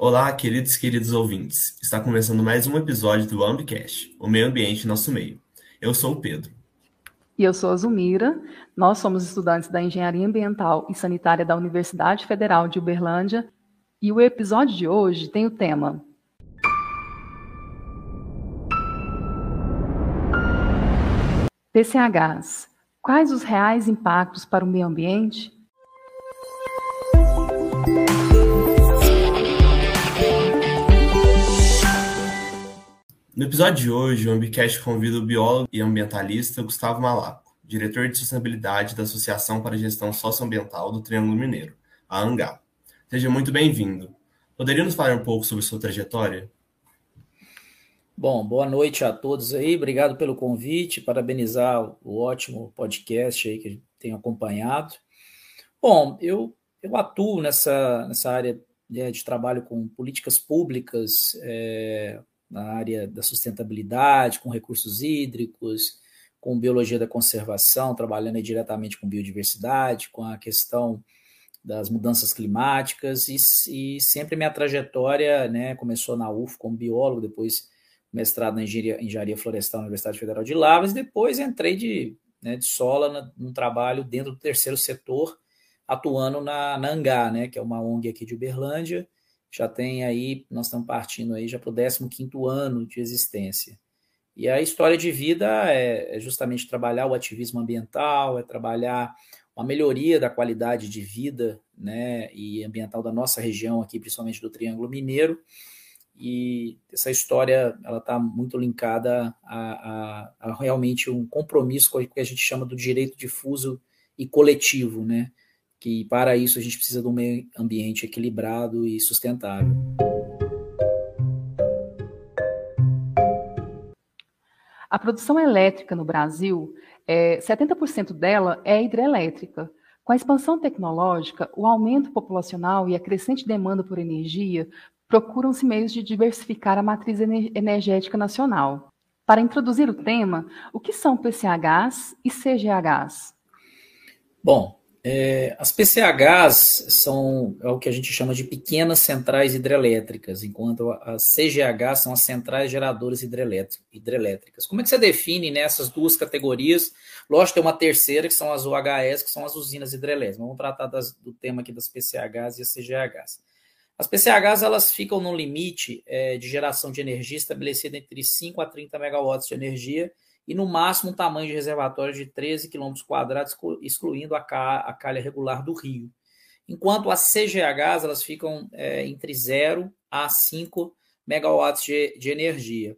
Olá, queridos e queridos ouvintes. Está começando mais um episódio do Ambicast, o meio ambiente nosso meio. Eu sou o Pedro. E eu sou a Zumira. Nós somos estudantes da Engenharia Ambiental e Sanitária da Universidade Federal de Uberlândia. E o episódio de hoje tem o tema TCHs. Quais os reais impactos para o meio ambiente? No episódio de hoje, o Ambicast convida o biólogo e ambientalista Gustavo Malaco, diretor de sustentabilidade da Associação para a Gestão Socioambiental do Triângulo Mineiro, a ANGA. Seja muito bem-vindo. Poderia nos falar um pouco sobre sua trajetória? Bom, boa noite a todos aí, obrigado pelo convite, parabenizar o ótimo podcast aí que tem acompanhado. Bom, eu, eu atuo nessa, nessa área né, de trabalho com políticas públicas, é, na área da sustentabilidade, com recursos hídricos, com biologia da conservação, trabalhando diretamente com biodiversidade, com a questão das mudanças climáticas, e, e sempre minha trajetória né, começou na UF como biólogo, depois mestrado na engenharia, engenharia florestal na Universidade Federal de Lavras, depois entrei de, né, de sola num trabalho dentro do terceiro setor, atuando na, na ANGA, né, que é uma ONG aqui de Uberlândia, já tem aí, nós estamos partindo aí já para o 15 ano de existência. E a história de vida é, é justamente trabalhar o ativismo ambiental, é trabalhar uma melhoria da qualidade de vida né, e ambiental da nossa região aqui, principalmente do Triângulo Mineiro. E essa história ela está muito linkada a, a, a, realmente um compromisso com o que a gente chama do direito difuso e coletivo, né? Que para isso a gente precisa de um meio ambiente equilibrado e sustentável. A produção elétrica no Brasil, é, 70% dela é hidrelétrica. Com a expansão tecnológica, o aumento populacional e a crescente demanda por energia, procuram-se meios de diversificar a matriz energética nacional. Para introduzir o tema, o que são PCHs e CGHs? Bom, é, as PCHs são é o que a gente chama de pequenas centrais hidrelétricas, enquanto as CGH são as centrais geradoras hidrelétricas. Como é que você define nessas né, duas categorias? Lógico, tem uma terceira, que são as UHS, que são as usinas hidrelétricas. Vamos tratar das, do tema aqui das PCHs e as CGHs. As PCHs elas ficam no limite é, de geração de energia estabelecido entre 5 a 30 megawatts de energia e no máximo um tamanho de reservatório de 13 km excluindo a, ca a calha regular do rio. Enquanto as CGHs elas ficam é, entre 0 a 5 megawatts de, de energia.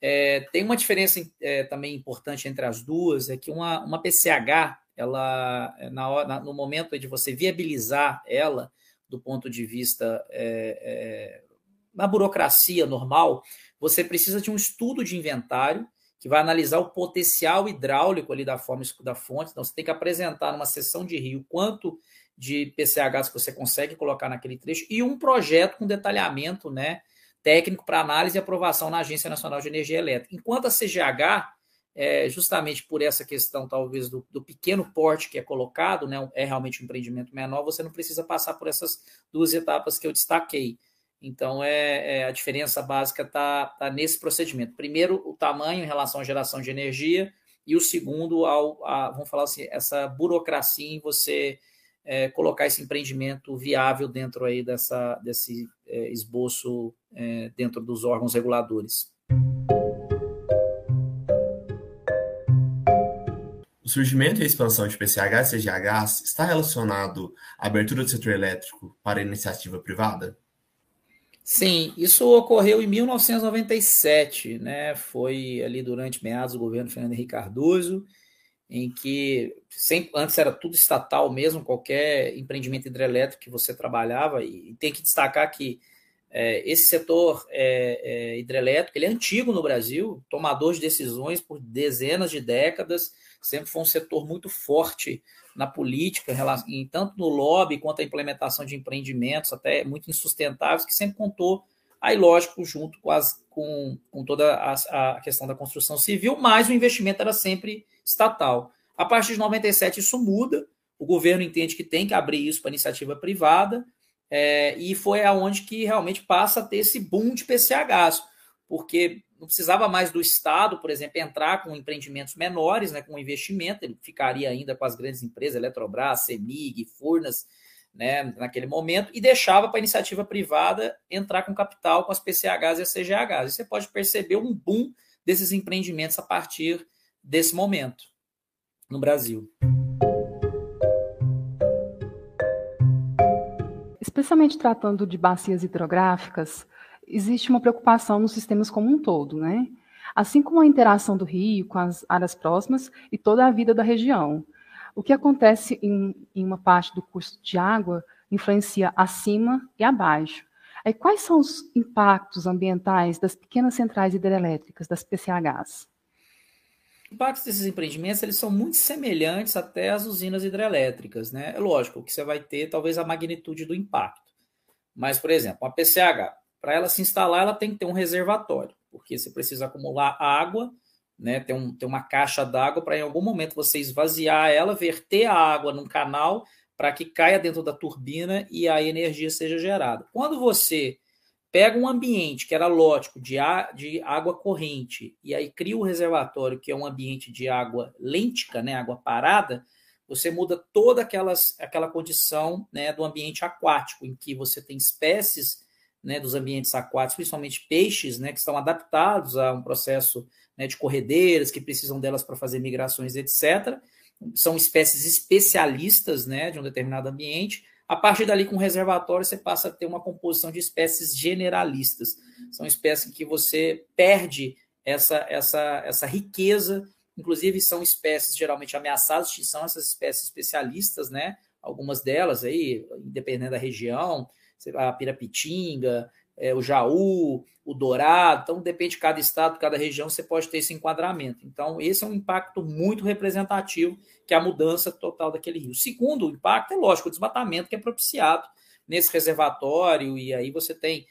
É, tem uma diferença é, também importante entre as duas, é que uma, uma PCH, ela, é, na na, no momento de você viabilizar ela, do ponto de vista é, é, na burocracia normal, você precisa de um estudo de inventário que vai analisar o potencial hidráulico ali da, forma, da fonte. Então, você tem que apresentar numa sessão de rio quanto de PCHs que você consegue colocar naquele trecho e um projeto com detalhamento né, técnico para análise e aprovação na Agência Nacional de Energia Elétrica. Enquanto a CGH, é, justamente por essa questão, talvez, do, do, pequeno porte que é colocado, né, é realmente um empreendimento menor, você não precisa passar por essas duas etapas que eu destaquei. Então, é, é a diferença básica está tá nesse procedimento. Primeiro, o tamanho em relação à geração de energia, e o segundo, ao, a, vamos falar assim, essa burocracia em você é, colocar esse empreendimento viável dentro aí dessa, desse é, esboço é, dentro dos órgãos reguladores. O surgimento e a expansão de PCH e CGHs está relacionado à abertura do setor elétrico para iniciativa privada? Sim, isso ocorreu em 1997, né? Foi ali durante meados do governo Fernando Henrique Cardoso, em que sempre, antes era tudo estatal mesmo, qualquer empreendimento hidrelétrico que você trabalhava, e, tem que destacar que é, esse setor é, é, hidrelétrico ele é antigo no Brasil, tomador de decisões por dezenas de décadas, sempre foi um setor muito forte na política, em, tanto no lobby quanto a implementação de empreendimentos, até muito insustentáveis, que sempre contou, aí lógico, junto com, as, com, com toda a, a questão da construção civil, mas o investimento era sempre estatal. A partir de 97 isso muda, o governo entende que tem que abrir isso para iniciativa privada, é, e foi aonde que realmente passa a ter esse boom de PCHs, porque não precisava mais do Estado, por exemplo, entrar com empreendimentos menores, né, com investimento, ele ficaria ainda com as grandes empresas, Eletrobras, CEMIG, Furnas, né, naquele momento, e deixava para a iniciativa privada entrar com capital com as PCHs e as CGHs. E você pode perceber um boom desses empreendimentos a partir desse momento no Brasil. Especialmente tratando de bacias hidrográficas, existe uma preocupação nos sistemas como um todo, né? Assim como a interação do rio com as áreas próximas e toda a vida da região. O que acontece em, em uma parte do curso de água influencia acima e abaixo. Aí, quais são os impactos ambientais das pequenas centrais hidrelétricas, das PCHs? Os impactos desses empreendimentos eles são muito semelhantes até às usinas hidrelétricas. Né? É lógico que você vai ter talvez a magnitude do impacto. Mas, por exemplo, uma PCH, para ela se instalar, ela tem que ter um reservatório, porque você precisa acumular água, né, ter, um, ter uma caixa d'água para em algum momento você esvaziar ela, verter a água num canal para que caia dentro da turbina e a energia seja gerada. Quando você pega um ambiente que era lógico de, a, de água corrente e aí cria um reservatório que é um ambiente de água lêntica, né, água parada, você muda toda aquelas, aquela condição né, do ambiente aquático, em que você tem espécies né, dos ambientes aquáticos, principalmente peixes, né, que estão adaptados a um processo né, de corredeiras, que precisam delas para fazer migrações, etc. São espécies especialistas né, de um determinado ambiente. A partir dali, com o reservatório, você passa a ter uma composição de espécies generalistas. São espécies que você perde essa, essa, essa riqueza. Inclusive, são espécies geralmente ameaçadas de extinção, essas espécies especialistas, né? Algumas delas aí, independente da região, a Pirapitinga, é, o Jaú, o Dourado. Então, depende de cada estado, cada região, você pode ter esse enquadramento. Então, esse é um impacto muito representativo, que é a mudança total daquele rio. Segundo, o impacto é lógico, o desmatamento que é propiciado nesse reservatório, e aí você tem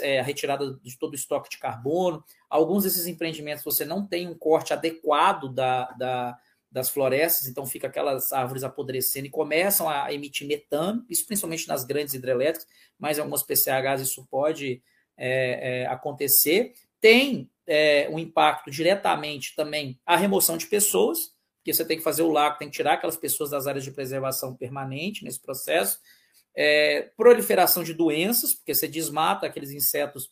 é, a retirada de todo o estoque de carbono. Alguns desses empreendimentos você não tem um corte adequado da, da das florestas, então fica aquelas árvores apodrecendo e começam a emitir metano, isso principalmente nas grandes hidrelétricas, mas em algumas PCHs isso pode é, é, acontecer. Tem é, um impacto diretamente também a remoção de pessoas, porque você tem que fazer o lago, tem que tirar aquelas pessoas das áreas de preservação permanente nesse processo. É, proliferação de doenças, porque você desmata aqueles insetos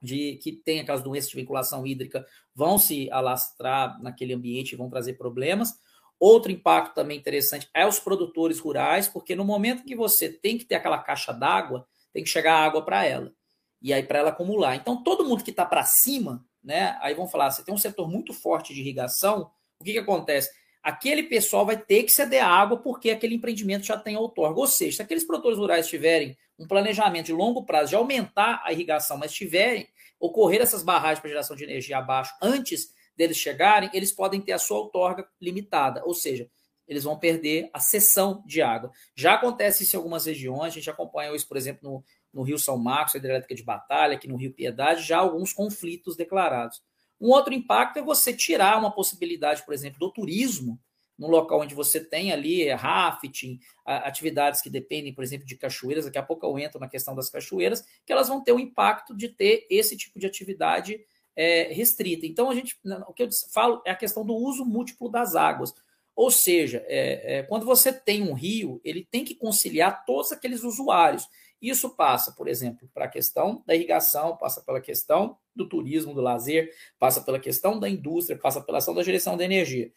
de que tem aquelas doenças de vinculação hídrica vão se alastrar naquele ambiente e vão trazer problemas. Outro impacto também interessante é os produtores rurais, porque no momento que você tem que ter aquela caixa d'água, tem que chegar água para ela. E aí para ela acumular. Então todo mundo que está para cima, né? Aí vão falar, você tem um setor muito forte de irrigação, o que, que acontece? Aquele pessoal vai ter que ceder água porque aquele empreendimento já tem outorga. Ou seja, se aqueles produtores rurais tiverem um planejamento de longo prazo de aumentar a irrigação, mas tiverem ocorrer essas barragens para geração de energia abaixo antes deles chegarem, eles podem ter a sua outorga limitada, ou seja, eles vão perder a cessão de água. Já acontece isso em algumas regiões, a gente acompanhou isso, por exemplo, no, no Rio São Marcos, a hidrelétrica de Batalha, aqui no Rio Piedade, já alguns conflitos declarados. Um outro impacto é você tirar uma possibilidade, por exemplo, do turismo num local onde você tem ali é, rafting, atividades que dependem, por exemplo, de cachoeiras, daqui a pouco eu entro na questão das cachoeiras, que elas vão ter o impacto de ter esse tipo de atividade é, restrita. Então, a gente, o que eu falo é a questão do uso múltiplo das águas. Ou seja, é, é, quando você tem um rio, ele tem que conciliar todos aqueles usuários. Isso passa, por exemplo, para a questão da irrigação, passa pela questão do turismo, do lazer, passa pela questão da indústria, passa pela ação da geração da energia.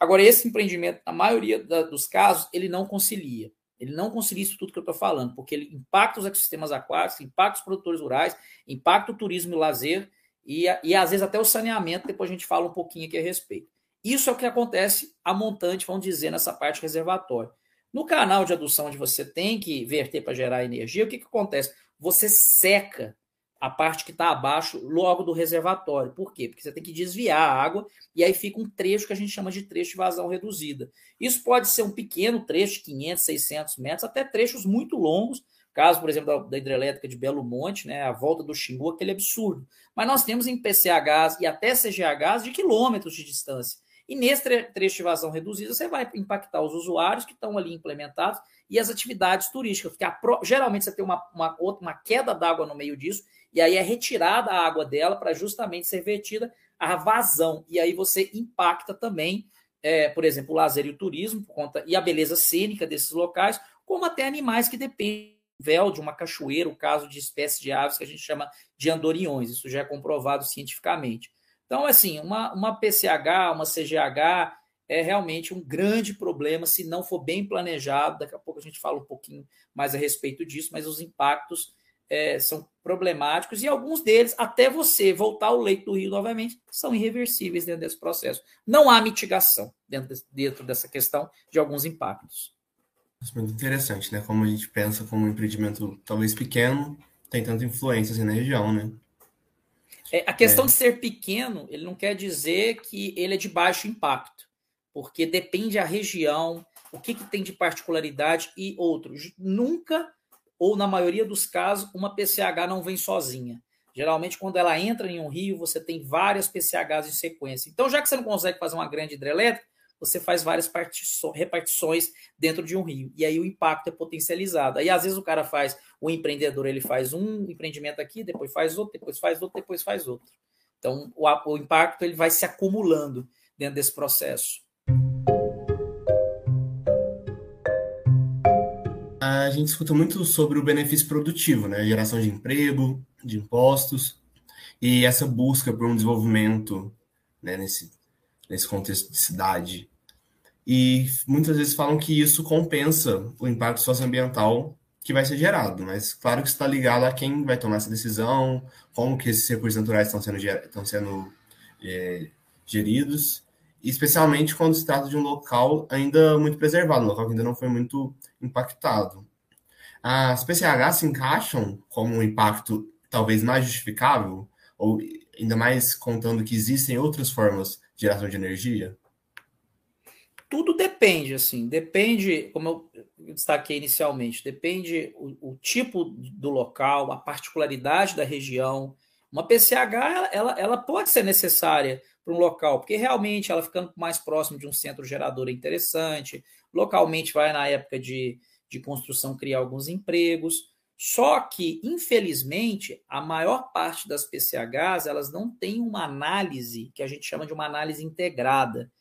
Agora, esse empreendimento, na maioria da, dos casos, ele não concilia. Ele não concilia isso tudo que eu estou falando, porque ele impacta os ecossistemas aquáticos, impacta os produtores rurais, impacta o turismo e o lazer, e, e às vezes até o saneamento, depois a gente fala um pouquinho aqui a respeito. Isso é o que acontece a montante, vamos dizer, nessa parte reservatória. No canal de adução, onde você tem que verter para gerar energia, o que, que acontece? Você seca a parte que está abaixo logo do reservatório. Por quê? Porque você tem que desviar a água e aí fica um trecho que a gente chama de trecho de vazão reduzida. Isso pode ser um pequeno trecho, de 500, 600 metros, até trechos muito longos, caso, por exemplo, da, hidrelétrica de Belo Monte, né, a volta do Xingu, aquele absurdo. Mas nós temos em PCHs e até CGHs de quilômetros de distância. E nesse trecho de vazão reduzida, você vai impactar os usuários que estão ali implementados e as atividades turísticas, porque pro... geralmente você tem uma, uma, uma queda d'água no meio disso, e aí é retirada a água dela para justamente ser vertida a vazão. E aí você impacta também, é, por exemplo, o lazer e o turismo, por conta, e a beleza cênica desses locais, como até animais que dependem véu de uma cachoeira, o caso de espécies de aves que a gente chama de andoriões. Isso já é comprovado cientificamente. Então, assim, uma, uma PCH, uma CGH é realmente um grande problema se não for bem planejado. Daqui a pouco a gente fala um pouquinho mais a respeito disso, mas os impactos é, são problemáticos e alguns deles, até você voltar ao leito do rio novamente, são irreversíveis dentro desse processo. Não há mitigação dentro, de, dentro dessa questão de alguns impactos. Muito interessante, né? Como a gente pensa como um empreendimento talvez pequeno, tem tanta influência assim, na região, né? É, a questão é. de ser pequeno, ele não quer dizer que ele é de baixo impacto, porque depende a região, o que, que tem de particularidade e outros. Nunca, ou na maioria dos casos, uma PCH não vem sozinha. Geralmente, quando ela entra em um rio, você tem várias PCHs em sequência. Então, já que você não consegue fazer uma grande hidrelétrica, você faz várias repartições dentro de um rio. E aí o impacto é potencializado. Aí às vezes o cara faz, o empreendedor ele faz um empreendimento aqui, depois faz outro, depois faz outro, depois faz outro. Então o, o impacto ele vai se acumulando dentro desse processo. A gente escuta muito sobre o benefício produtivo, né? Geração de emprego, de impostos, e essa busca por um desenvolvimento né, nesse, nesse contexto de cidade e muitas vezes falam que isso compensa o impacto socioambiental que vai ser gerado, mas claro que está ligado a quem vai tomar essa decisão, como que esses recursos naturais estão sendo, estão sendo é, geridos, especialmente quando se trata de um local ainda muito preservado, um local que ainda não foi muito impactado. As PCH se encaixam como um impacto talvez mais justificável, ou ainda mais contando que existem outras formas de geração de energia? Tudo depende, assim, depende, como eu destaquei inicialmente, depende o, o tipo do local, a particularidade da região. Uma PCH, ela, ela pode ser necessária para um local, porque realmente ela ficando mais próximo de um centro gerador é interessante, localmente vai na época de, de construção criar alguns empregos, só que, infelizmente, a maior parte das PCHs, elas não têm uma análise que a gente chama de uma análise integrada,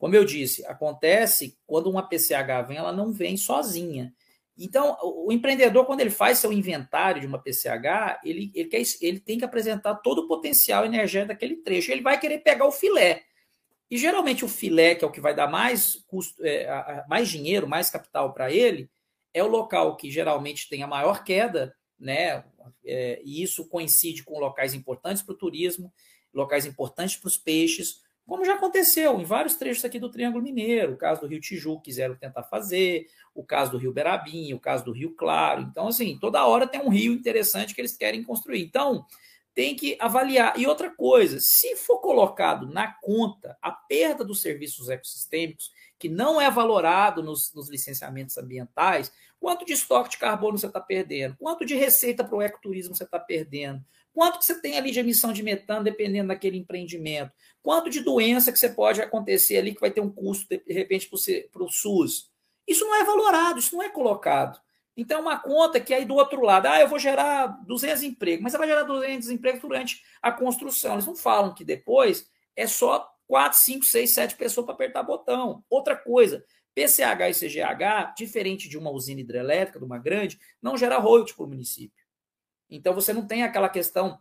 como eu disse, acontece quando uma PCH vem, ela não vem sozinha. Então, o empreendedor, quando ele faz seu inventário de uma PCH, ele, ele, quer, ele tem que apresentar todo o potencial energético daquele trecho. Ele vai querer pegar o filé. E geralmente o filé, que é o que vai dar mais custo, é, mais dinheiro, mais capital para ele, é o local que geralmente tem a maior queda, né? É, e isso coincide com locais importantes para o turismo, locais importantes para os peixes, como já aconteceu em vários trechos aqui do Triângulo Mineiro, o caso do Rio Tijuca quiseram tentar fazer, o caso do Rio Berabim, o caso do Rio Claro. Então, assim, toda hora tem um rio interessante que eles querem construir. Então, tem que avaliar. E outra coisa, se for colocado na conta a perda dos serviços ecossistêmicos, que não é valorado nos, nos licenciamentos ambientais, quanto de estoque de carbono você está perdendo, quanto de receita para o ecoturismo você está perdendo, Quanto que você tem ali de emissão de metano, dependendo daquele empreendimento? Quanto de doença que você pode acontecer ali que vai ter um custo, de repente, para o SUS? Isso não é valorado, isso não é colocado. Então, é uma conta que aí do outro lado, ah, eu vou gerar 200 empregos, mas você vai gerar 200 empregos durante a construção. Eles não falam que depois é só 4, 5, 6, 7 pessoas para apertar botão. Outra coisa, PCH e CGH, diferente de uma usina hidrelétrica, de uma grande, não gera royalties para o município. Então você não tem aquela questão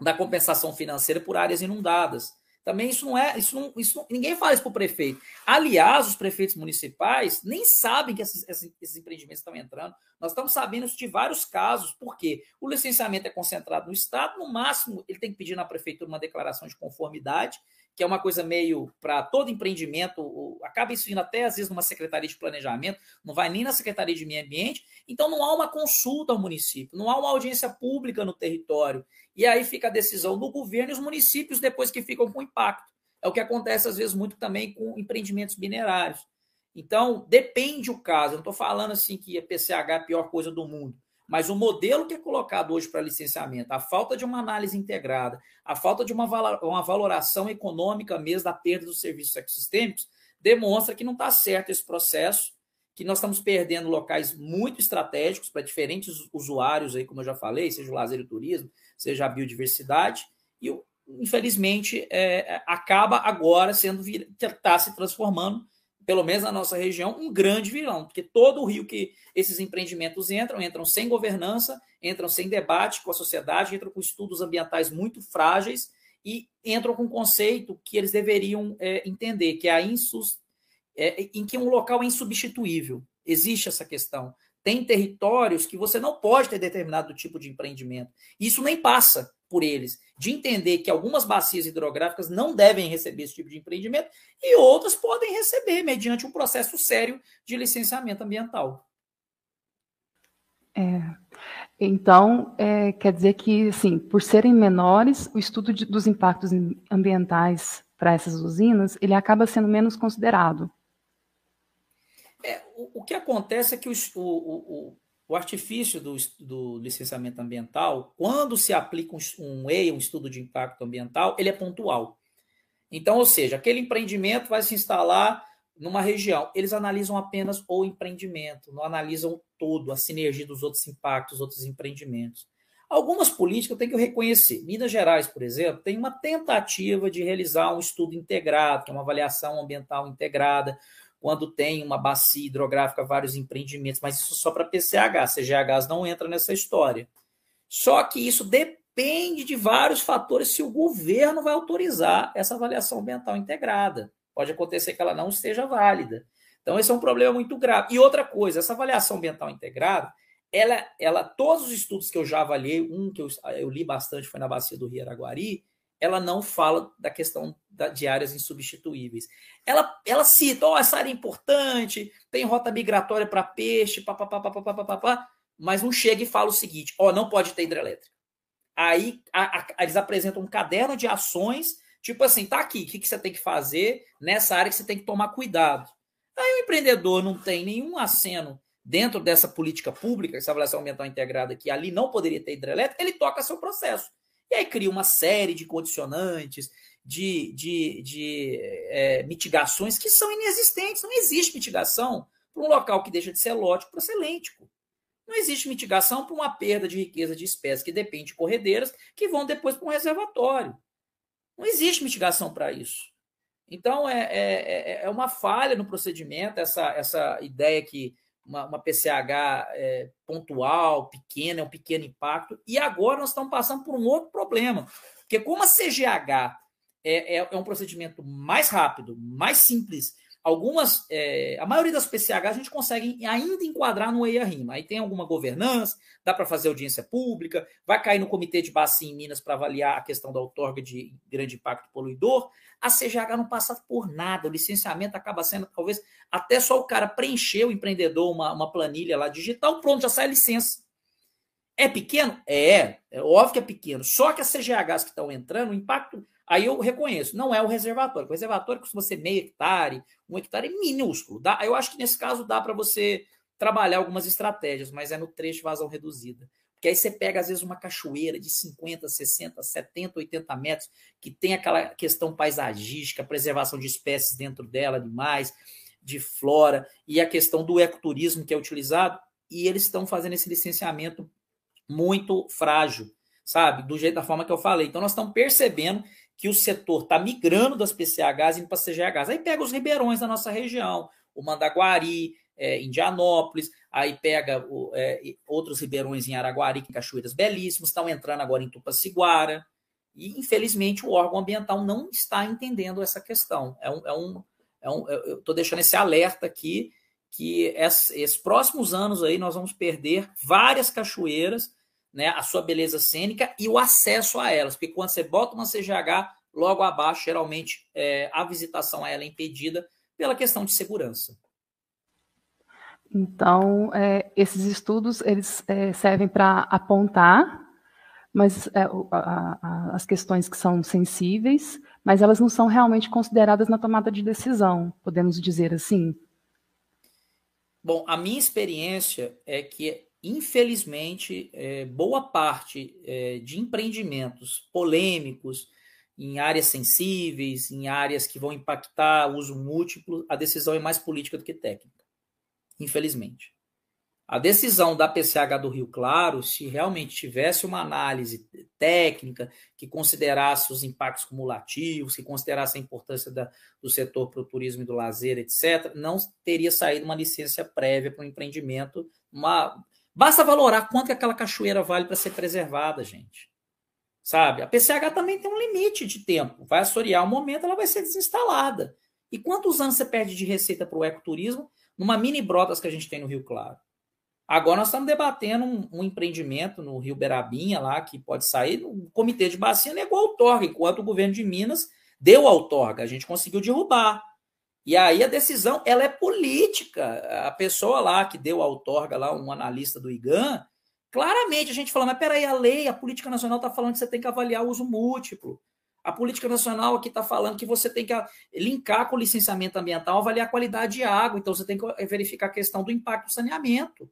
da compensação financeira por áreas inundadas. Também isso não é, isso não, isso não, ninguém fala isso para o prefeito. Aliás, os prefeitos municipais nem sabem que esses, esses, empreendimentos estão entrando. Nós estamos sabendo de vários casos, porque o licenciamento é concentrado no Estado, no máximo ele tem que pedir na prefeitura uma declaração de conformidade, que é uma coisa meio para todo empreendimento, acaba isso indo até às vezes numa secretaria de planejamento, não vai nem na secretaria de meio ambiente, então não há uma consulta ao município, não há uma audiência pública no território, e aí fica a decisão do governo e os municípios depois que ficam com impacto. É o que acontece às vezes muito também com empreendimentos minerários. Então, depende o caso, eu não estou falando assim que a PCH é a pior coisa do mundo, Mas o modelo que é colocado hoje para licenciamento, a falta de uma análise integrada, a falta de uma, uma valoração econômica mesmo da perda dos serviços ecossistêmicos, demonstra que não está certo esse processo, que nós estamos perdendo locais muito estratégicos para diferentes usuários, aí, como eu já falei, seja o lazer e o turismo, seja a biodiversidade, e infelizmente é, acaba agora sendo está se transformando pelo menos na nossa região, um grande vilão, porque todo o rio que esses empreendimentos entram, entram sem governança, entram sem debate com a sociedade, entram com estudos ambientais muito frágeis e entram com um conceito que eles deveriam é, entender, que é a insus, é, em que um local é insubstituível. Existe essa questão. Tem territórios que você não pode ter determinado tipo de empreendimento. Isso nem passa por eles, de entender que algumas bacias hidrográficas não devem receber esse tipo de empreendimento e outras podem receber, mediante um processo sério de licenciamento ambiental. É, então, é, quer dizer que, assim, por serem menores, o estudo de, dos impactos ambientais para essas usinas, ele acaba sendo menos considerado. É, o, o, que acontece é que o, o, o artifício do, do, licenciamento ambiental, quando se aplica um, um EIA, um estudo de impacto ambiental, ele é pontual. Então, ou seja, aquele empreendimento vai se instalar numa região. Eles analisam apenas o empreendimento, não analisam todo, a sinergia dos outros impactos, outros empreendimentos. Algumas políticas eu tenho que reconhecer. Minas Gerais, por exemplo, tem uma tentativa de realizar um estudo integrado, que é uma avaliação ambiental integrada, quando tem uma bacia hidrográfica, vários empreendimentos, mas isso só para PCH, CGHs não entra nessa história. Só que isso depende de vários fatores se o governo vai autorizar essa avaliação ambiental integrada. Pode acontecer que ela não esteja válida. Então, esse é um problema muito grave. E outra coisa, essa avaliação ambiental integrada, ela, ela todos os estudos que eu já avaliei, um que eu, eu li bastante foi na bacia do Rio Araguari, ela não fala da questão da, de áreas insubstituíveis. Ela, ela cita, ó, oh, essa área é importante, tem rota migratória para peixe, papapá, papapá, papapá, mas não chega e fala o seguinte, ó, oh, não pode ter hidrelétrica. Aí a, a, eles apresentam um caderno de ações, tipo assim, tá aqui, o que, que você tem que fazer nessa área que você tem que tomar cuidado. Aí o empreendedor não tem nenhum aceno dentro dessa política pública, essa avaliação ambiental integrada, que ali não poderia ter hidrelétrica, ele toca seu processo. E aí cria uma série de condicionantes, de, de, de é, mitigações que são inexistentes. Não existe mitigação para um local que deixa de ser lótico para ser lêntico. Não existe mitigação para uma perda de riqueza de espécies que depende de corredeiras que vão depois para um reservatório. Não existe mitigação para isso. Então, é, é, é, é uma falha no procedimento, essa, essa ideia que uma, uma PCH é, pontual, pequena, é um pequeno impacto. E agora nós estamos passando por um outro problema, porque como a CGH é, é, é um procedimento mais rápido, mais simples, algumas, é, a maioria das PCH a gente consegue ainda enquadrar no EIA-RIMA. Aí tem alguma governança, dá para fazer audiência pública, vai cair no comitê de bacia em Minas para avaliar a questão da outorga de grande impacto poluidor. A CGH não passa por nada, o licenciamento acaba sendo talvez até só o cara preencher o empreendedor uma, uma planilha lá digital, pronto, já sai a licença. É pequeno? É, é óbvio que é pequeno. Só que as CGHs que estão entrando, o impacto Aí eu reconheço, não é o reservatório. O reservatório costuma ser meio hectare, um hectare é minúsculo. Dá, eu acho que nesse caso dá para você trabalhar algumas estratégias, mas é no trecho vazão reduzida. Porque aí você pega, às vezes, uma cachoeira de 50, 60, 70, 80 metros, que tem aquela questão paisagística, preservação de espécies dentro dela, animais, de flora, e a questão do ecoturismo que é utilizado, e eles estão fazendo esse licenciamento muito frágil, sabe? Do jeito da forma que eu falei. Então, nós estamos percebendo que o setor está migrando das PCHs indo para CGHs. Aí pega os ribeirões da nossa região, o Mandaguari, é, Indianópolis, aí pega o, é, outros ribeirões em Araguari, que cachoeiras belíssimos, estão entrando agora em Tupaciguara. E, infelizmente, o órgão ambiental não está entendendo essa questão. É um, é um, é um eu estou deixando esse alerta aqui que esses próximos anos aí nós vamos perder várias cachoeiras né, a sua beleza cênica e o acesso a elas, porque quando você bota uma CGH, logo abaixo, geralmente é, a visitação a ela é impedida pela questão de segurança. Então, é, esses estudos eles é, servem para apontar, mas é, a, a, as questões que são sensíveis, mas elas não são realmente consideradas na tomada de decisão, podemos dizer assim. Bom, a minha experiência é que infelizmente, é, boa parte é, de empreendimentos polêmicos em áreas sensíveis, em áreas que vão impactar o uso múltiplo, a decisão é mais política do que técnica. Infelizmente. A decisão da PCH do Rio Claro, se realmente tivesse uma análise técnica que considerasse os impactos cumulativos, que considerasse a importância da, do setor para o turismo e do lazer, etc., não teria saído uma licença prévia para um empreendimento. Uma... Basta valorar quanto que aquela cachoeira vale para ser preservada, gente. Sabe? A PCH também tem um limite de tempo. Vai assorear um momento, ela vai ser desinstalada. E quantos anos você perde de receita para o ecoturismo numa mini brotas que a gente tem no Rio Claro? Agora nós estamos debatendo um, um, empreendimento no Rio Berabinha lá que pode sair. O comitê de bacia negou a outorga, enquanto o governo de Minas deu a outorga. A gente conseguiu derrubar. E aí a decisão ela é política. A pessoa lá que deu a outorga, lá, um analista do IGAN, claramente a gente fala, mas peraí, a lei, a política nacional está falando que você tem que avaliar o uso múltiplo. A política nacional aqui está falando que você tem que linkar com o licenciamento ambiental, avaliar a qualidade de água. Então você tem que verificar a questão do impacto do saneamento.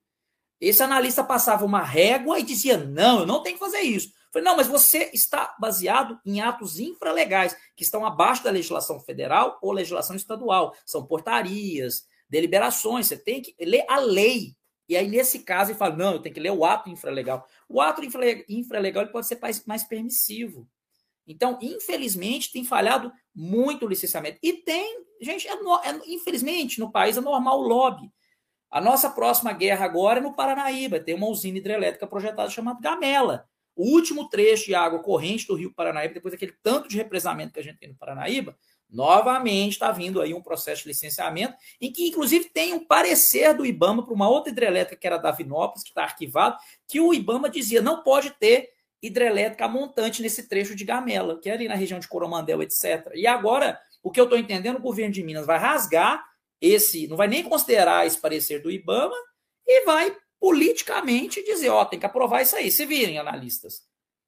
Esse analista passava uma régua e dizia: não, eu não tenho que fazer isso. Falei, não, mas você está baseado em atos infralegais, que estão abaixo da legislação federal ou legislação estadual. São portarias, deliberações, você tem que ler a lei. E aí, nesse caso, ele fala: não, eu tenho que ler o ato infralegal. O ato infralegal ele pode ser mais, mais permissivo. Então, infelizmente, tem falhado muito o licenciamento. E tem, gente, é, é, infelizmente, no país é normal o lobby. A nossa próxima guerra agora é no Paranaíba. Tem uma usina hidrelétrica projetada chamada Gamela. O último trecho de água corrente do rio Paranaíba, depois daquele tanto de represamento que a gente tem no Paranaíba, novamente está vindo aí um processo de licenciamento, em que inclusive tem um parecer do IBAMA para uma outra hidrelétrica que era da Vinópolis, que está arquivado, que o IBAMA dizia não pode ter hidrelétrica montante nesse trecho de Gamela, que é ali na região de Coromandel, etc. E agora, o que eu estou entendendo, o governo de Minas vai rasgar esse, não vai nem considerar esse parecer do IBAMA e vai politicamente dizer, ó, tem que aprovar isso aí. Se virem, analistas.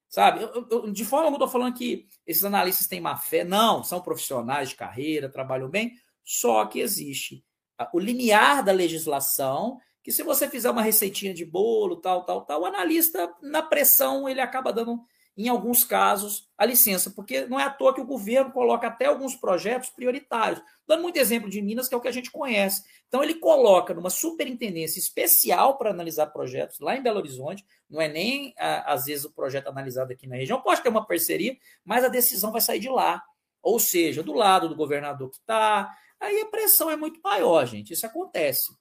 Sabe? Eu, eu, de forma alguma, estou falando que esses analistas têm má fé. Não, são profissionais de carreira, trabalham bem. Só que existe o limiar da legislação, que se você fizer uma receitinha de bolo, tal, tal, tal, o analista, na pressão, ele acaba dando em alguns casos, a licença, porque não é à toa que o governo coloca até alguns projetos prioritários. Dando muito exemplo de Minas, que é o que a gente conhece. Então, ele coloca numa superintendência especial para analisar projetos lá em Belo Horizonte, não é nem, às vezes, o projeto analisado aqui na região, pode ter uma parceria, mas a decisão vai sair de lá. Ou seja, do lado do governador que está. Aí a pressão é muito maior, gente. Isso acontece.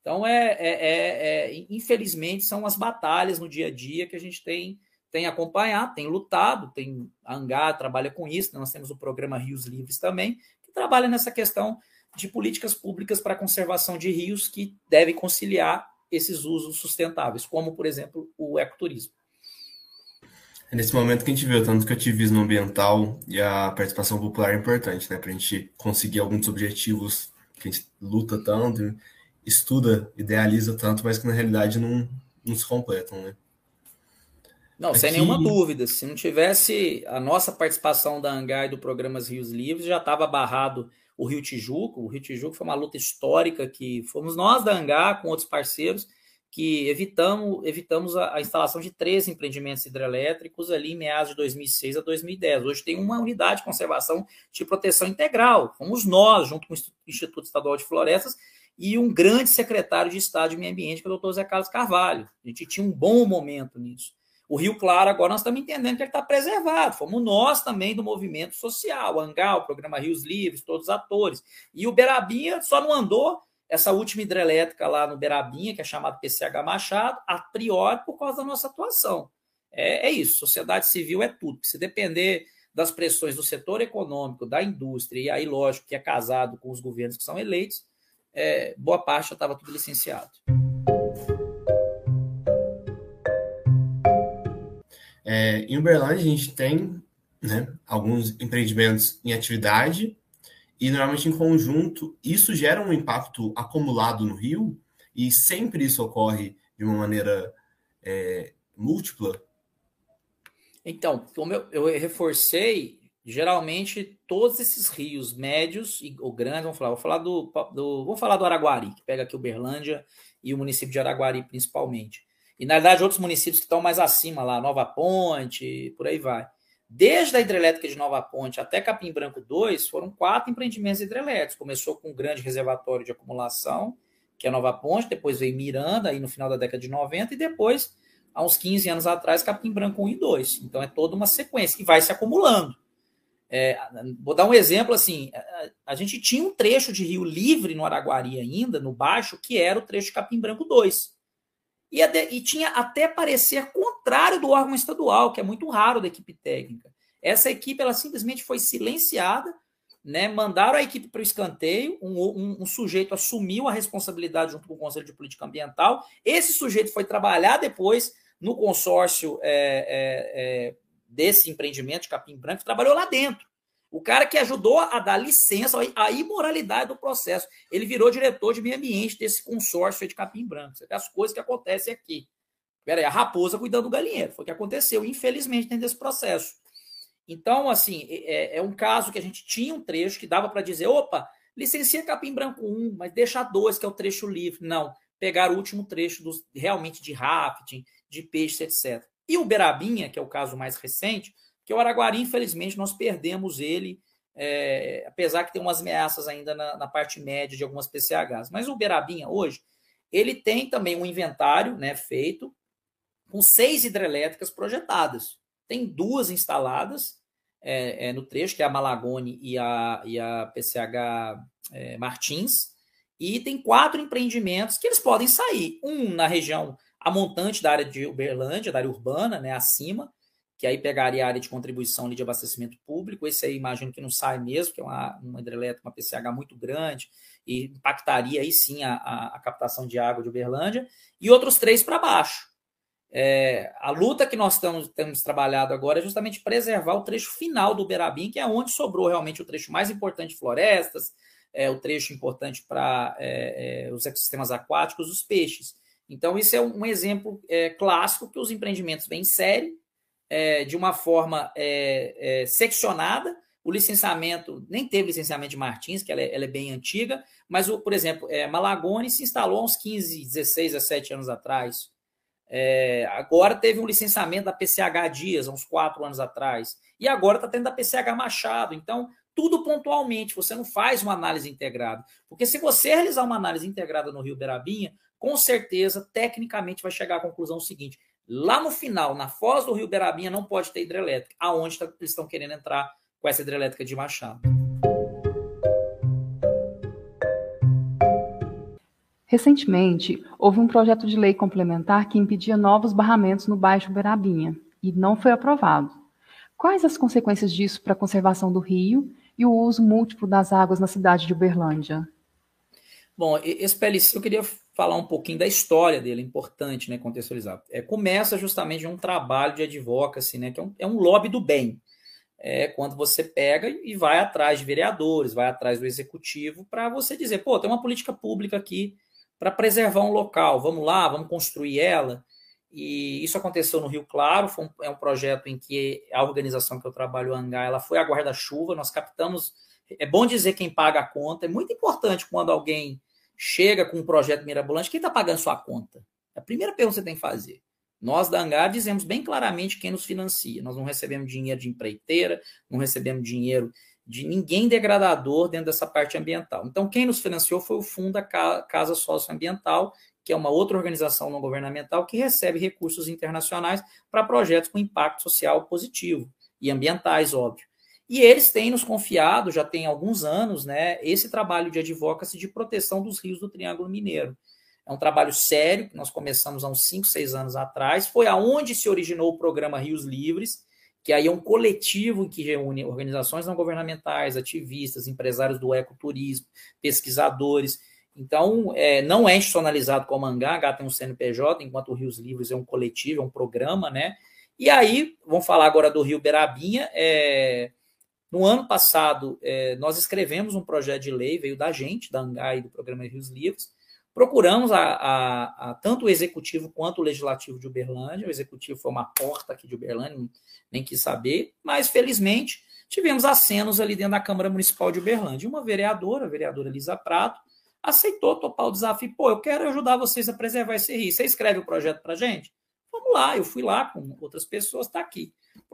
Então, é, é, é, é infelizmente, são as batalhas no dia a dia que a gente tem tem acompanhado, tem lutado, tem a Angá trabalha com isso, nós temos o programa Rios Livres também, que trabalha nessa questão de políticas públicas para a conservação de rios que devem conciliar esses usos sustentáveis, como, por exemplo, o ecoturismo. É nesse momento que a gente vê o tanto que o ativismo ambiental e a participação popular é importante, né? Para a gente conseguir alguns objetivos que a gente luta tanto, estuda, idealiza tanto, mas que na realidade não, não se completam, né? Não, Aqui... sem nenhuma dúvida. Se não tivesse a nossa participação da Angai e do Programas Rios Livres, já estava barrado o Rio Tijuco. O Rio Tijuco foi uma luta histórica que fomos nós da Angá com outros parceiros que evitamos, evitamos a, a, instalação de três empreendimentos hidrelétricos ali em meados de 2006 a 2010. Hoje tem uma unidade de conservação de proteção integral. Fomos nós, junto com o Instituto Estadual de Florestas, e um grande secretário de Estado de Meio Ambiente, que é o doutor Zé Carlos Carvalho. A gente tinha um bom momento nisso. O Rio Claro, agora nós estamos entendendo que ele está preservado. Fomos nós também do movimento social, o Angal, o programa Rios Livres, todos os atores. E o Berabinha só não andou essa última hidrelétrica lá no Berabinha, que é chamado PCH Machado, a priori por causa da nossa atuação. É, é isso, sociedade civil é tudo. Se depender das pressões do setor econômico, da indústria, e aí, lógico, que é casado com os governos que são eleitos, é, boa parte já estava tudo licenciado. É, em Uberlândia, a gente tem né, alguns empreendimentos em atividade e, normalmente, em conjunto, isso gera um impacto acumulado no rio e sempre isso ocorre de uma maneira é, múltipla? Então, como eu, eu, reforcei, geralmente todos esses rios médios e, ou grandes, vamos falar, vou falar do, do, vou falar do Araguari, que pega aqui Uberlândia e o município de Araguari principalmente E, na verdade, outros municípios que estão mais acima lá, Nova Ponte, por aí vai. Desde a hidrelétrica de Nova Ponte até Capim Branco 2, foram quatro empreendimentos hidrelétricos. Começou com um grande reservatório de acumulação, que é Nova Ponte, depois veio Miranda, aí no final da década de 90, e depois, há uns 15 anos atrás, Capim Branco 1 e 2. Então é toda uma sequência, e vai se acumulando. É, vou dar um exemplo assim: a, a, gente tinha um trecho de rio livre no Araguari ainda, no baixo, que era o trecho de Capim Branco 2. E, e tinha até parecer contrário do órgão estadual, que é muito raro da equipe técnica. Essa equipe ela simplesmente foi silenciada né, mandaram a equipe para o escanteio, um, um, um, sujeito assumiu a responsabilidade junto com o Conselho de Política Ambiental, esse sujeito foi trabalhar depois no consórcio é, é, é, desse empreendimento de Capim Branco, trabalhou lá dentro. O cara que ajudou a dar licença, a imoralidade do processo, ele virou diretor de meio ambiente desse consórcio de Capim Branco. As coisas que acontecem aqui. Peraí, a raposa cuidando do galinheiro. Foi o que aconteceu, infelizmente, dentro desse processo. Então, assim, é, é, um caso que a gente tinha um trecho que dava para dizer, opa, licencia Capim Branco 1, mas deixa dois, que é o trecho livre. Não, pegar o último trecho dos, realmente de rafting, de peixe, etc. E o Berabinha, que é o caso mais recente, que o Araguari, infelizmente, nós perdemos ele, é, apesar que tem umas ameaças ainda na, na, parte média de algumas PCHs. Mas o Berabinha, hoje, ele tem também um inventário né, feito com seis hidrelétricas projetadas. Tem duas instaladas é, é, no trecho, que é a Malagone e a, e a PCH Martins, e tem quatro empreendimentos que eles podem sair. Um na região a montante da área de Uberlândia, da área urbana, né, acima, que aí pegaria a área de contribuição de abastecimento público. Esse aí imagino que não sai mesmo, que é uma, uma hidrelétrica, uma PCH muito grande, e impactaria aí sim a, a, a captação de água de Uberlândia. E outros três para baixo. É, a luta que nós estamos, temos trabalhado agora é justamente preservar o trecho final do Berabim, que é onde sobrou realmente o trecho mais importante de florestas, é, o trecho importante para é, é, os ecossistemas aquáticos, os peixes. Então, isso é um, um exemplo é, clássico que os empreendimentos vêm em série, é, de uma forma seccionada. O licenciamento, nem teve licenciamento de Martins, que ela é, ela é bem antiga, mas, o, por exemplo, Malagone se instalou há uns 15, 16, 17 anos atrás. É, agora teve um licenciamento da PCH Dias, uns quatro anos atrás, e agora está tendo da PCH Machado. Então, tudo pontualmente, você não faz uma análise integrada. Porque se você realizar uma análise integrada no Rio Berabinha, com certeza, tecnicamente, vai chegar à conclusão seguinte: lá no final, na foz do Rio Berabinha, não pode ter hidrelétrica, aonde tá, eles estão querendo entrar com essa hidrelétrica de Machado. Recentemente, houve um projeto de lei complementar que impedia novos barramentos no Baixo Berabinha e não foi aprovado. Quais as consequências disso para a conservação do rio e o uso múltiplo das águas na cidade de Uberlândia? Bom, esse PLC eu queria falar um pouquinho da história dele, é importante né, contextualizar. É, começa justamente um trabalho de advocacy, né, que é um, é um lobby do bem. É quando você pega e vai atrás de vereadores, vai atrás do executivo, para você dizer, pô, tem uma política pública aqui para preservar um local. Vamos lá, vamos construir ela. E isso aconteceu no Rio Claro, um, é um projeto em que a organização que eu trabalho, a Angá, ela foi a guarda-chuva, nós captamos. É bom dizer quem paga a conta, é muito importante quando alguém chega com um projeto mirabolante, quem está pagando sua conta? É a primeira pergunta que você tem que fazer. Nós da Angá dizemos bem claramente quem nos financia. Nós não recebemos dinheiro de empreiteira, não recebemos dinheiro de ninguém degradador dentro dessa parte ambiental. Então, quem nos financiou foi o Fundo da Casa Socioambiental, que é uma outra organização não governamental que recebe recursos internacionais para projetos com impacto social positivo e ambientais, óbvio. E eles têm nos confiado, já tem alguns anos, né, esse trabalho de advocacy de proteção dos rios do Triângulo Mineiro. É um trabalho sério que nós começamos há uns 5, 6 anos atrás. Foi aonde se originou o programa Rios Livres, que aí é um coletivo que reúne organizações não governamentais, ativistas, empresários do ecoturismo, pesquisadores. Então, é, não é institucionalizado como a Mangá, tem um CNPJ, enquanto o Rios Livres é um coletivo, é um programa, né? E aí, vamos falar agora do Rio Berabinha. É, no ano passado, é, nós escrevemos um projeto de lei, veio da gente, da Angá e do programa Rios Livres, Procuramos a, a, a, tanto o executivo quanto o legislativo de Uberlândia. O executivo foi uma porta aqui de Uberlândia, nem quis saber, mas felizmente tivemos acenos ali dentro da Câmara Municipal de Uberlândia. Uma vereadora, a vereadora Elisa Prato, aceitou topar o desafio. Pô, eu quero ajudar vocês a preservar esse rio. Você escreve o projeto para gente? Vamos lá, eu fui lá com outras pessoas, está aqui.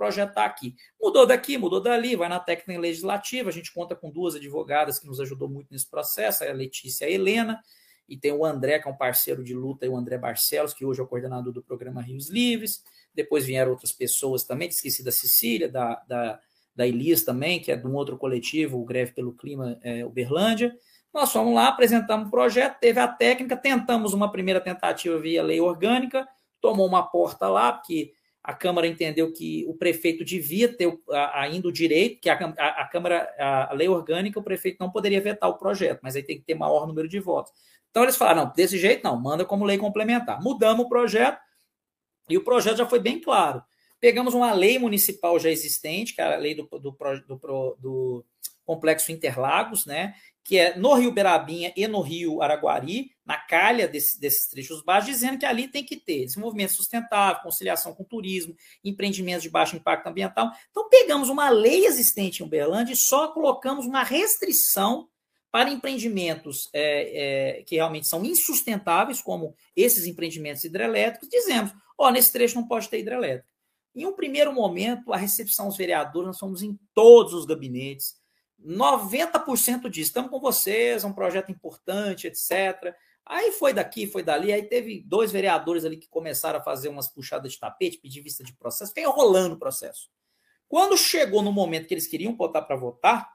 Está aqui. Mudou daqui, mudou dali, vai na técnica legislativa. A gente conta com duas advogadas que nos ajudou muito nesse processo, a Letícia e a Helena, e tem o André, que é um parceiro de luta, e o André Barcelos, que hoje é o coordenador do programa Rios Livres. Depois vieram outras pessoas também, esqueci da Cecília, da, da, da Elis também, que é de um outro coletivo, o Greve pelo Clima é, Uberlândia. Nós fomos lá, apresentamos o projeto, teve a técnica, tentamos uma primeira tentativa via lei orgânica, tomou uma porta lá, porque a Câmara entendeu que o prefeito devia ter ainda o direito, que a, a, Câmara, a, lei orgânica, o prefeito não poderia vetar o projeto, mas aí tem que ter maior número de votos. Então eles falaram, não, desse jeito não, manda como lei complementar. Mudamos o projeto e o projeto já foi bem claro. Pegamos uma lei municipal já existente, que é a lei do, do, do, do Complexo Interlagos, né, que é no Rio Berabinha e no Rio Araguari, na calha desse, desses trechos baixos, dizendo que ali tem que ter desenvolvimento sustentável, conciliação com turismo, empreendimentos de baixo impacto ambiental. Então, pegamos uma lei existente em Uberlândia e só colocamos uma restrição para empreendimentos é, é, que realmente são insustentáveis, como esses empreendimentos hidrelétricos, dizemos, ó, nesse trecho não pode ter hidrelétrica. Em um primeiro momento, a recepção aos vereadores, nós fomos em todos os gabinetes, 90% disso, estamos com vocês, é um projeto importante, etc. Aí foi daqui, foi dali, aí teve dois vereadores ali que começaram a fazer umas puxadas de tapete, pedir vista de processo, fiquei enrolando o processo. Quando chegou no momento que eles queriam botar para votar,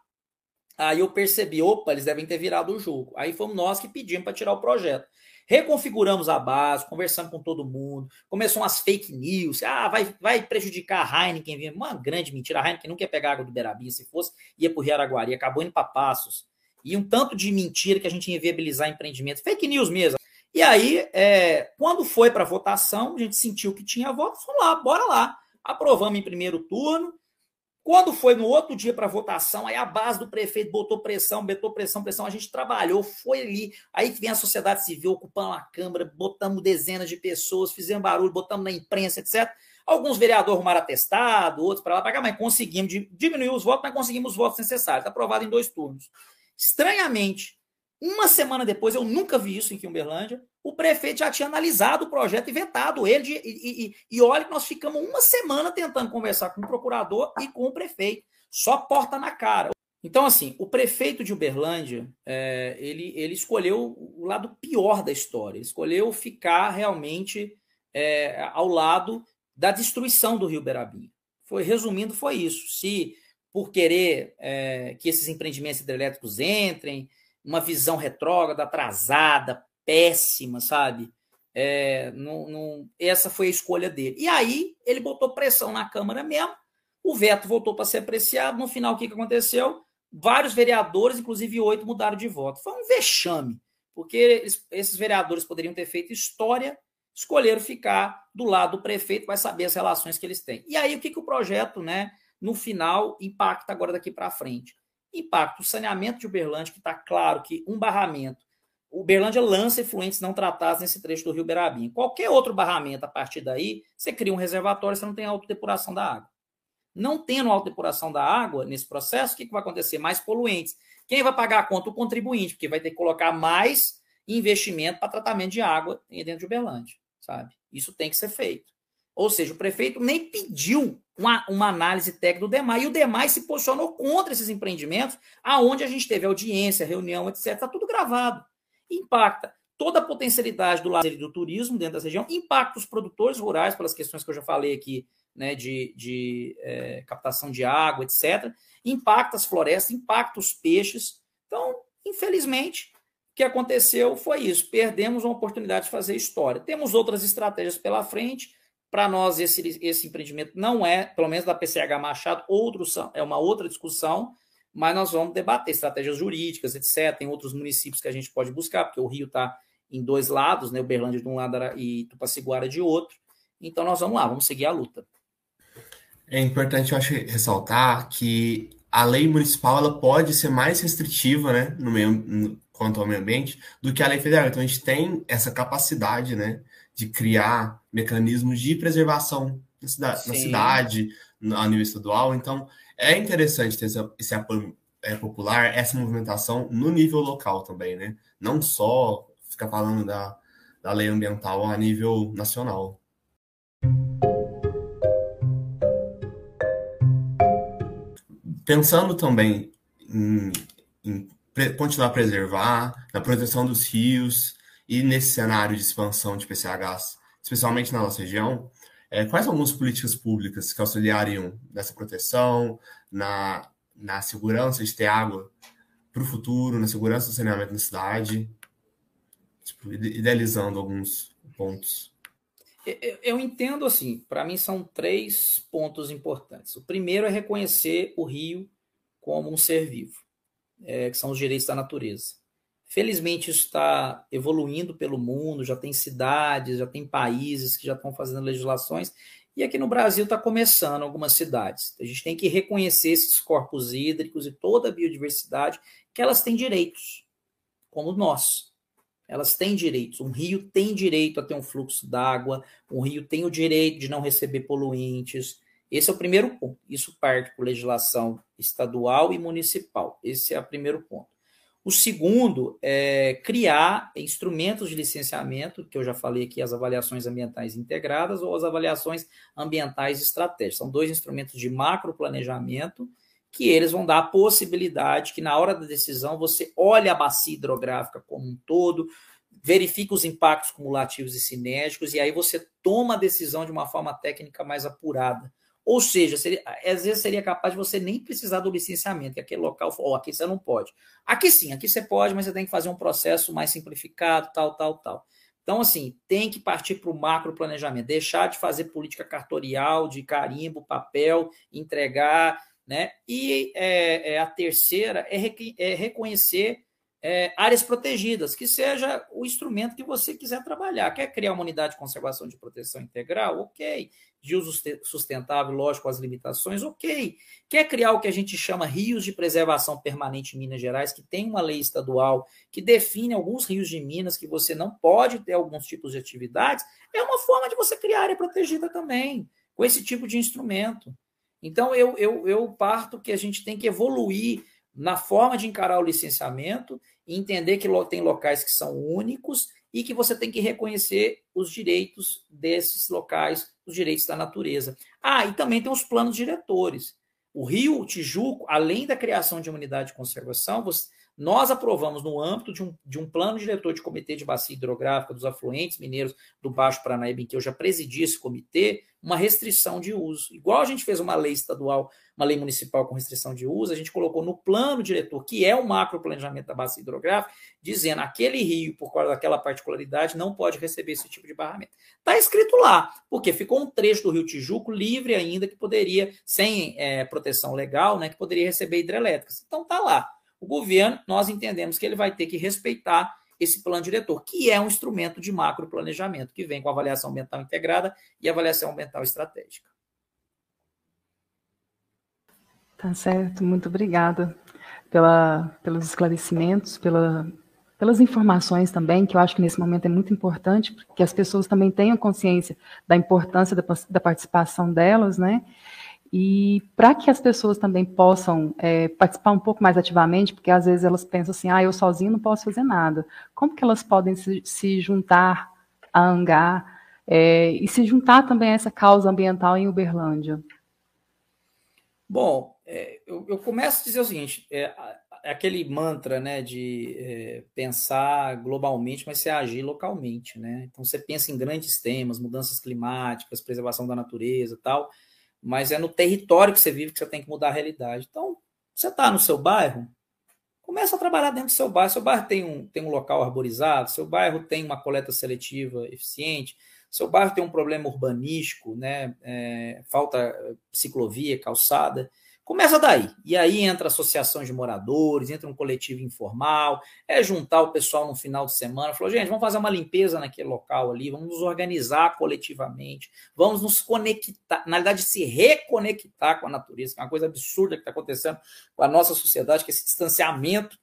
aí eu percebi, opa, eles devem ter virado o jogo. Aí fomos nós que pedimos para tirar o projeto. Reconfiguramos a base, conversamos com todo mundo, começou umas fake news, ah, vai, vai prejudicar a Heineken, uma grande mentira, a Heineken não quer pegar água do Berabinha, se fosse, ia para o Rio Araguari, acabou indo para Passos, e um tanto de mentira que a gente ia viabilizar empreendimento, fake news mesmo. E aí, é, quando foi para votação, a gente sentiu que tinha voto, falou lá, bora lá. Aprovamos em primeiro turno, quando foi no outro dia para votação, aí a base do prefeito botou pressão, botou pressão, pressão, a gente trabalhou, foi ali. Aí que vem a sociedade civil ocupando a Câmara, botamos dezenas de pessoas, fizemos barulho, botamos na imprensa, etc. Alguns vereadores arrumaram atestado, outros para lá, para cá, mas conseguimos diminuir os votos, mas conseguimos os votos necessários. Está aprovado em dois turnos. Estranhamente, uma semana depois, eu nunca vi isso em Kimberlândia, o prefeito já tinha analisado o projeto e vetado ele. De, e, e, e olha que nós ficamos uma semana tentando conversar com o procurador e com o prefeito. Só porta na cara. Então, assim, o prefeito de Uberlândia, é, ele, ele escolheu o lado pior da história. Ele escolheu ficar realmente é, ao lado da destruição do Rio Berabinha. Foi, resumindo, foi isso. Se por querer é, que esses empreendimentos hidrelétricos entrem, uma visão retrógrada, atrasada, péssima, sabe? É, não, não, essa foi a escolha dele. E aí ele botou pressão na Câmara mesmo, o veto voltou para ser apreciado. No final, o que, que aconteceu? Vários vereadores, inclusive oito, mudaram de voto. Foi um vexame, porque eles, esses vereadores poderiam ter feito história, escolheram ficar do lado do prefeito, vai saber as relações que eles têm. E aí, o que, que o projeto, né, no final, impacta agora daqui para frente? Impacta o saneamento de Uberlândia, que está claro que um barramento o Berlândia lança efluentes não tratados nesse trecho do Rio Berabim. Qualquer outro barramento a partir daí, você cria um reservatório, você não tem autodepuração da água. Não tendo autodepuração da água nesse processo, o que, que vai acontecer? Mais poluentes. Quem vai pagar a conta? O contribuinte, porque vai ter que colocar mais investimento para tratamento de água dentro de Uberlândia, sabe? Isso tem que ser feito. Ou seja, o prefeito nem pediu uma, uma análise técnica do DEMAI, e o DEMAI se posicionou contra esses empreendimentos, aonde a gente teve audiência, reunião, etc. Está tudo gravado impacta toda a potencialidade do lazer e do turismo dentro dessa região, impacta os produtores rurais, pelas questões que eu já falei aqui, né, de, de é, captação de água, etc., impacta as florestas, impacta os peixes. Então, infelizmente, o que aconteceu foi isso: perdemos uma oportunidade de fazer história. Temos outras estratégias pela frente. Para nós, esse, esse empreendimento não é, pelo menos da PCH Machado, outro, é uma outra discussão mas nós vamos debater estratégias jurídicas, etc. Tem outros municípios que a gente pode buscar, porque o Rio está em dois lados, né? Uberlândia de um lado e Tupaciguara de outro. Então nós vamos lá, vamos seguir a luta. É importante, eu acho, ressaltar que a lei municipal ela pode ser mais restritiva, né, no meio, no, quanto ao meio ambiente, do que a lei federal. Então a gente tem essa capacidade, né, de criar mecanismos de preservação na cidade, na cidade, a nível estadual. Então é interessante ter esse apoio é, popular essa movimentação no nível local também, né? Não só ficar falando da, da lei ambiental a nível nacional. Pensando também em, em continuar a preservar, na proteção dos rios e nesse cenário de expansão de PCHs, especialmente na nossa região, é, quais algumas políticas públicas que auxiliariam nessa proteção, na, na segurança de ter água para o futuro, na segurança do saneamento da cidade? Tipo, idealizando alguns pontos. Eu entendo assim, para mim são três pontos importantes. O primeiro é reconhecer o rio como um ser vivo, é, que são os direitos da natureza. Felizmente isso está evoluindo pelo mundo, já tem cidades, já tem países que já estão fazendo legislações, e aqui no Brasil está começando algumas cidades. A gente tem que reconhecer esses corpos hídricos e toda a biodiversidade, que elas têm direitos, como nós. Elas têm direitos. Um rio tem direito a ter um fluxo d'água, um rio tem o direito de não receber poluentes. Esse é o primeiro ponto. Isso parte por legislação estadual e municipal. Esse é o primeiro ponto. O segundo é criar instrumentos de licenciamento, que eu já falei aqui, as avaliações ambientais integradas ou as avaliações ambientais estratégicas. São dois instrumentos de macroplanejamento que eles vão dar a possibilidade que na hora da decisão você olhe a bacia hidrográfica como um todo, verifique os impactos cumulativos e sinérgicos e aí você toma a decisão de uma forma técnica mais apurada. Ou seja, seria, às vezes seria capaz de você nem precisar do licenciamento, que aquele local, oh, aqui você não pode. Aqui sim, aqui você pode, mas você tem que fazer um processo mais simplificado, tal, tal, tal. Então, assim, tem que partir para o macro planejamento, deixar de fazer política cartorial, de carimbo, papel, entregar, né? E é, é a terceira é, é reconhecer é, áreas protegidas, que seja o instrumento que você quiser trabalhar. Quer criar uma unidade de conservação de proteção integral? Ok. De uso sustentável, lógico, as limitações? Ok. Quer criar o que a gente chama rios de preservação permanente em Minas Gerais, que tem uma lei estadual que define alguns rios de Minas que você não pode ter alguns tipos de atividades? É uma forma de você criar área protegida também, com esse tipo de instrumento. Então, eu, eu, eu parto que a gente tem que evoluir na forma de encarar o licenciamento e entender que tem locais que são únicos e que você tem que reconhecer os direitos desses locais, os direitos da natureza. Ah, e também tem os planos diretores. O Rio Tijuco, além da criação de uma unidade de conservação, nós aprovamos, no âmbito de um, de um plano diretor de comitê de bacia hidrográfica dos afluentes mineiros do Baixo Paranaíba, em que eu já presidi esse comitê, uma restrição de uso. Igual a gente fez uma lei estadual, uma lei municipal com restrição de uso, a gente colocou no plano diretor, que é o macro planejamento da bacia hidrográfica, dizendo aquele rio, por causa daquela particularidade, não pode receber esse tipo de barramento. Está escrito lá, porque ficou um trecho do Rio Tijuco livre ainda, que poderia, sem é, proteção legal, né, que poderia receber hidrelétricas. Então está lá. O governo, nós entendemos que ele vai ter que respeitar esse plano diretor, que é um instrumento de macro planejamento, que vem com avaliação ambiental integrada e avaliação ambiental estratégica. Tá certo, muito obrigada pela, pelos esclarecimentos, pela, pelas informações também, que eu acho que nesse momento é muito importante, que as pessoas também tenham consciência da importância da, da participação delas, né? E para que as pessoas também possam é, participar um pouco mais ativamente, porque às vezes elas pensam assim, ah, eu sozinho não posso fazer nada. Como que elas podem se, se juntar a Angar é, e se juntar também a essa causa ambiental em Uberlândia? Bom, é, eu, eu, começo a dizer o seguinte, é, é aquele mantra né, de é, pensar globalmente, mas você agir localmente. Né? Então você pensa em grandes temas, mudanças climáticas, preservação da natureza tal, mas é no território que você vive que você tem que mudar a realidade. Então, você está no seu bairro, começa a trabalhar dentro do seu bairro. Seu bairro tem um, tem um local arborizado, seu bairro tem uma coleta seletiva eficiente, seu bairro tem um problema urbanístico, né? É, falta ciclovia, calçada. Começa daí. E aí entra associações de moradores, entra um coletivo informal, é juntar o pessoal no final de semana, falou, gente, vamos fazer uma limpeza naquele local ali, vamos nos organizar coletivamente, vamos nos conectar, na verdade, se reconectar com a natureza, que é uma coisa absurda que está acontecendo com a nossa sociedade, que é esse distanciamento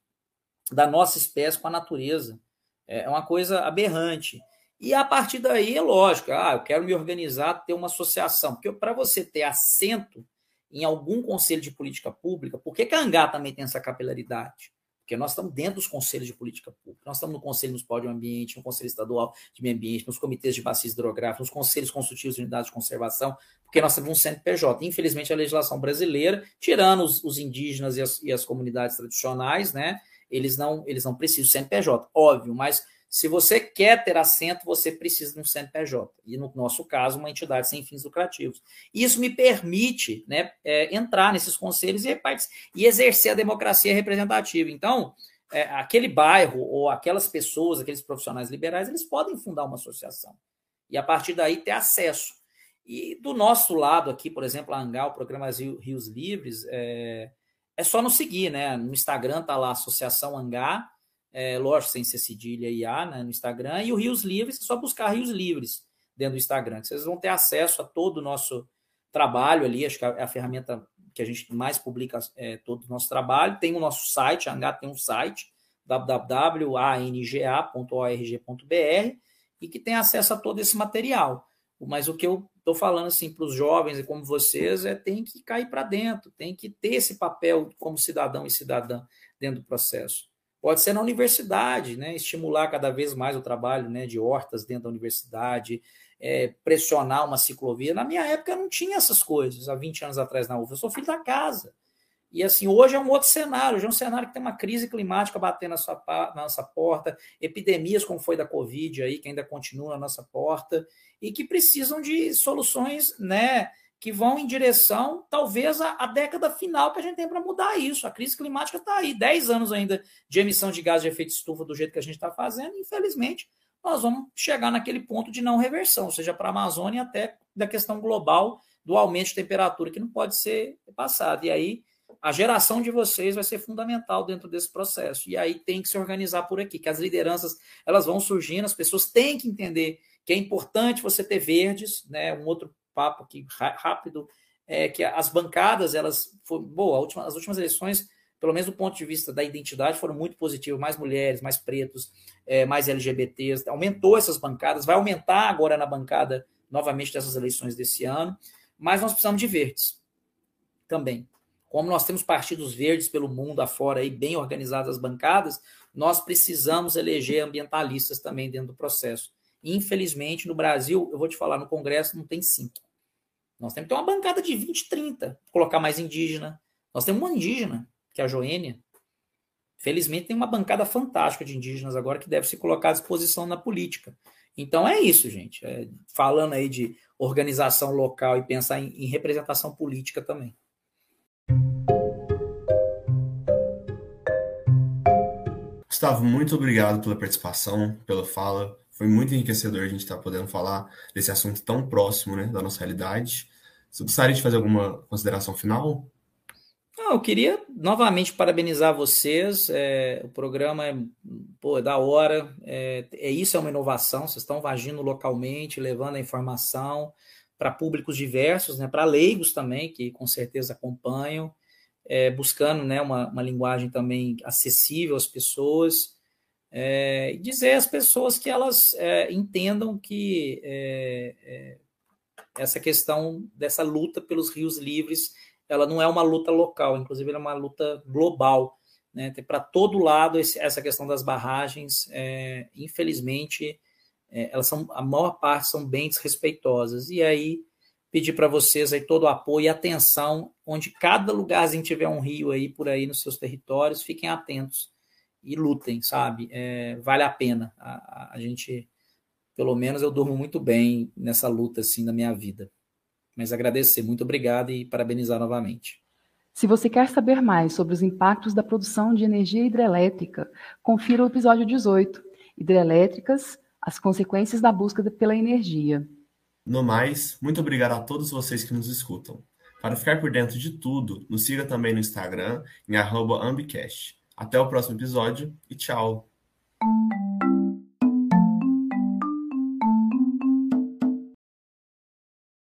da nossa espécie com a natureza. É uma coisa aberrante. E a partir daí é lógico, ah, eu quero me organizar, ter uma associação, porque para você ter assento em algum conselho de política pública, por que, que a ANGA também tem essa capilaridade? Porque nós estamos dentro dos conselhos de política pública, nós estamos no Conselho Municipal de Ambiente, no Conselho Estadual de Meio Ambiente, nos comitês de bacias hidrográficas, nos conselhos consultivos de unidades de conservação, porque nós temos um CNPJ. Infelizmente, a legislação brasileira, tirando os, os indígenas e as, e as, comunidades tradicionais, né, eles não, eles não precisam de CNPJ, óbvio, mas se você quer ter assento, você precisa de um CNPJ. E no nosso caso, uma entidade sem fins lucrativos. Isso me permite né, é, entrar nesses conselhos e, e, exercer a democracia representativa. Então, é, aquele bairro ou aquelas pessoas, aqueles profissionais liberais, eles podem fundar uma associação. E a partir daí ter acesso. E do nosso lado aqui, por exemplo, a Angal, o programa Rios Livres, é, é só nos seguir, né? No Instagram tá lá Associação Angá, é, lógico, sem ser cedilha e A, né, no Instagram, e o Rios Livres, é só buscar Rios Livres dentro do Instagram, vocês vão ter acesso a todo o nosso trabalho ali, acho que é a ferramenta que a gente mais publica é, todo o nosso trabalho, tem o nosso site, a Angá tem um site, www.anga.org.br, e que tem acesso a todo esse material. Mas o que eu estou falando assim para os jovens e como vocês é tem que cair para dentro, tem que ter esse papel como cidadão e cidadã dentro do processo. Pode ser na universidade, né? estimular cada vez mais o trabalho né, de hortas dentro da universidade, é, pressionar uma ciclovia. Na minha época não tinha essas coisas, há 20 anos atrás na UFA. Eu sou filho da casa. E assim, hoje é um outro cenário, hoje é um cenário que tem uma crise climática batendo na, sua, na nossa porta, epidemias como foi da Covid aí, que ainda continua na nossa porta, e que precisam de soluções, né? Que vão em direção, talvez, à, década final que a gente tem para mudar isso. A crise climática está aí, 10 anos ainda de emissão de gás de efeito estufa do jeito que a gente está fazendo, infelizmente, nós vamos chegar naquele ponto de não reversão, seja para a Amazônia até da questão global do aumento de temperatura, que não pode ser passado. E aí, a geração de vocês vai ser fundamental dentro desse processo. E aí tem que se organizar por aqui, que as lideranças elas vão surgindo, as pessoas têm que entender que é importante você ter verdes, né? Um outro papo aqui rápido, é que as bancadas, elas foram, boa, última, as últimas eleições, pelo menos do ponto de vista da identidade, foram muito positivas, mais mulheres, mais pretos, é, mais LGBTs, aumentou essas bancadas, vai aumentar agora na bancada novamente dessas eleições desse ano, mas nós precisamos de verdes também. Como nós temos partidos verdes pelo mundo afora aí, bem organizadas as bancadas, nós precisamos eleger ambientalistas também dentro do processo. Infelizmente, no Brasil, eu vou te falar, no Congresso não tem cinco. Nós temos que ter uma bancada de 20, 30, colocar mais indígena. Nós temos uma indígena, que é a Joênia. Felizmente tem uma bancada fantástica de indígenas agora que deve se colocar à disposição na política. Então é isso, gente. É, falando aí de organização local e pensar em, em representação política também. Gustavo, muito obrigado pela participação, pela fala. Foi muito enriquecedor a gente estar tá podendo falar desse assunto tão próximo né, da nossa realidade. Você gostaria de fazer alguma consideração final? Não, eu queria novamente parabenizar vocês. É, o programa é, pô, é da hora. É, é, isso é uma inovação. Vocês estão agindo localmente, levando a informação para públicos diversos, né, para leigos também, que com certeza acompanham, é, buscando né, uma, uma linguagem também acessível às pessoas é, dizer às pessoas que elas é, entendam que é, é, essa questão dessa luta pelos rios livres, ela não é uma luta local, inclusive é uma luta global. Né? Para todo lado, esse, essa questão das barragens, é, infelizmente, é, elas são, a maior parte são bem desrespeitosas. E aí, pedir para vocês aí todo o apoio e atenção, onde cada lugarzinho tiver um rio aí por aí nos seus territórios, fiquem atentos e lutem, sabe? É, vale a pena. A, a, a, gente, pelo menos eu durmo muito bem nessa luta assim na minha vida. Mas agradecer, muito obrigado e parabenizar novamente. Se você quer saber mais sobre os impactos da produção de energia hidrelétrica, confira o episódio 18, Hidrelétricas, as consequências da busca pela energia. No mais, muito obrigado a todos vocês que nos escutam. Para ficar por dentro de tudo, nos siga também no Instagram em ambicast. Até o próximo episódio e tchau!